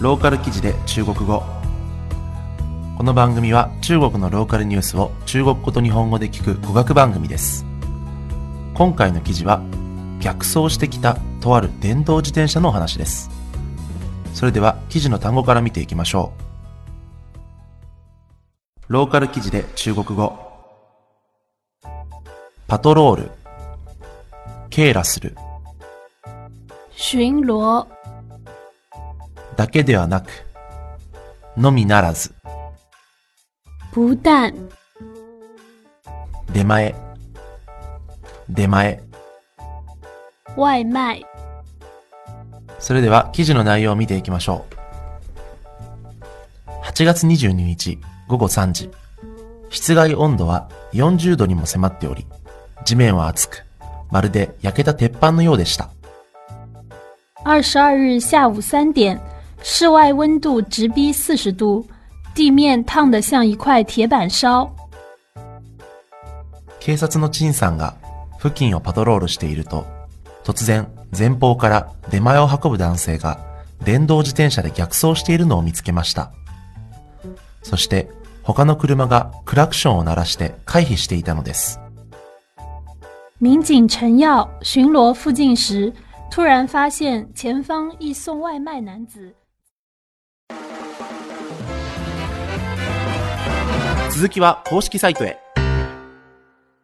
ローカル記事で中国語。この番組は中国のローカルニュースを中国語と日本語で聞く語学番組です。今回の記事は逆走してきたとある電動自転車のお話です。それでは記事の単語から見ていきましょう。ローカル記事で中国語。パトロール。警らする巡逻、だけではなくのみならず不但、出前出前。外卖、それでは記事の内容を見ていきましょう。8月22日午後3時。室外温度は40度にも迫っており地面は熱くまるで焼けた鉄板のようでした。二十二日下午三点，室外温度直逼四十度，地面烫得像一块铁板烧。警察の陳さんが付近をパトロールしていると突然前方から出前を運ぶ男性が電動自転車で逆走しているのを見つけましたそして他の車がクラクションを鳴らして回避していたのです民警陈耀巡逻附近时，突然发现前方一送外卖男子 続きは公式サイトへ。